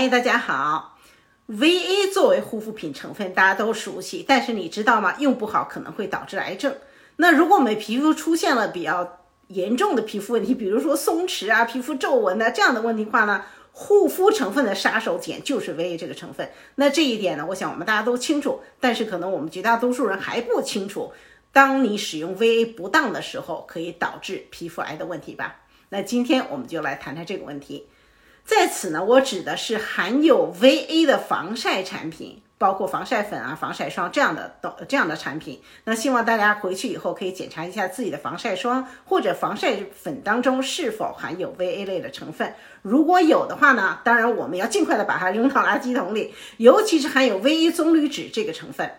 嗨，大家好。VA 作为护肤品成分，大家都熟悉，但是你知道吗？用不好可能会导致癌症。那如果我们皮肤出现了比较严重的皮肤问题，比如说松弛啊、皮肤皱纹的这样的问题话呢，护肤成分的杀手锏就是 VA 这个成分。那这一点呢，我想我们大家都清楚，但是可能我们绝大多数人还不清楚，当你使用 VA 不当的时候，可以导致皮肤癌的问题吧？那今天我们就来谈谈这个问题。在此呢，我指的是含有 VA 的防晒产品，包括防晒粉啊、防晒霜这样的等这样的产品。那希望大家回去以后可以检查一下自己的防晒霜或者防晒粉当中是否含有 VA 类的成分。如果有的话呢，当然我们要尽快的把它扔到垃圾桶里，尤其是含有 VA 棕榈酯这个成分。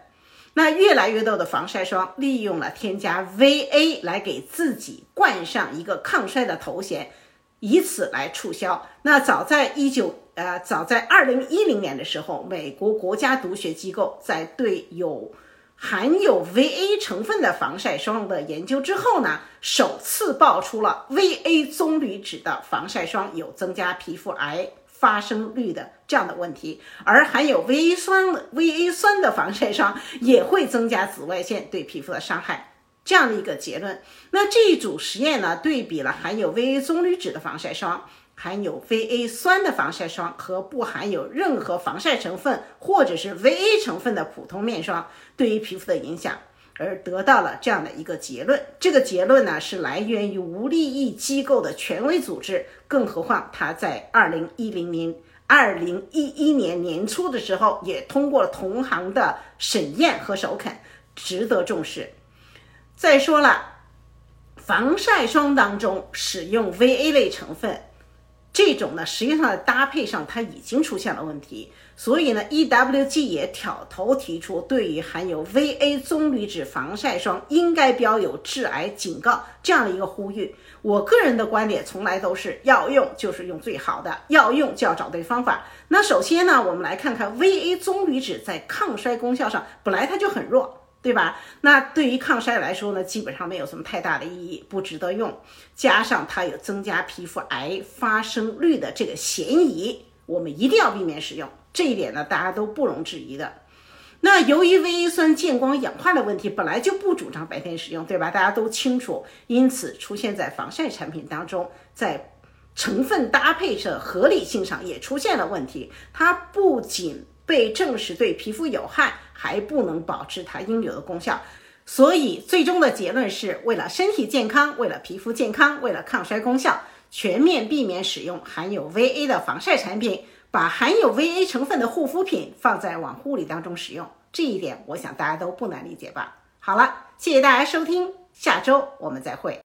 那越来越多的防晒霜利用了添加 VA 来给自己冠上一个抗衰的头衔。以此来促销。那早在一九呃，早在二零一零年的时候，美国国家毒学机构在对有含有 VA 成分的防晒霜的研究之后呢，首次爆出了 VA 棕榈酯的防晒霜有增加皮肤癌发生率的这样的问题，而含有 VA 酸的 VA 酸的防晒霜也会增加紫外线对皮肤的伤害。这样的一个结论，那这一组实验呢，对比了含有 VA 棕榈酯的防晒霜、含有 VA 酸的防晒霜和不含有任何防晒成分或者是 VA 成分的普通面霜对于皮肤的影响，而得到了这样的一个结论。这个结论呢，是来源于无利益机构的权威组织，更何况它在二零一零年、二零一一年年初的时候也通过了同行的审验和首肯，值得重视。再说了，防晒霜当中使用 VA 类成分，这种呢，实际上在搭配上它已经出现了问题，所以呢，EWG 也挑头提出，对于含有 VA 棕榈酯防晒霜应该标有致癌警告这样的一个呼吁。我个人的观点从来都是要用就是用最好的，要用就要找对方法。那首先呢，我们来看看 VA 棕榈酯在抗衰功效上本来它就很弱。对吧？那对于抗衰来说呢，基本上没有什么太大的意义，不值得用。加上它有增加皮肤癌发生率的这个嫌疑，我们一定要避免使用。这一点呢，大家都不容置疑的。那由于维 A 酸见光氧化的问题，本来就不主张白天使用，对吧？大家都清楚，因此出现在防晒产品当中，在成分搭配上合理性上也出现了问题。它不仅被证实对皮肤有害，还不能保持它应有的功效，所以最终的结论是为了身体健康，为了皮肤健康，为了抗衰功效，全面避免使用含有 VA 的防晒产品，把含有 VA 成分的护肤品放在往护理当中使用。这一点，我想大家都不难理解吧？好了，谢谢大家收听，下周我们再会。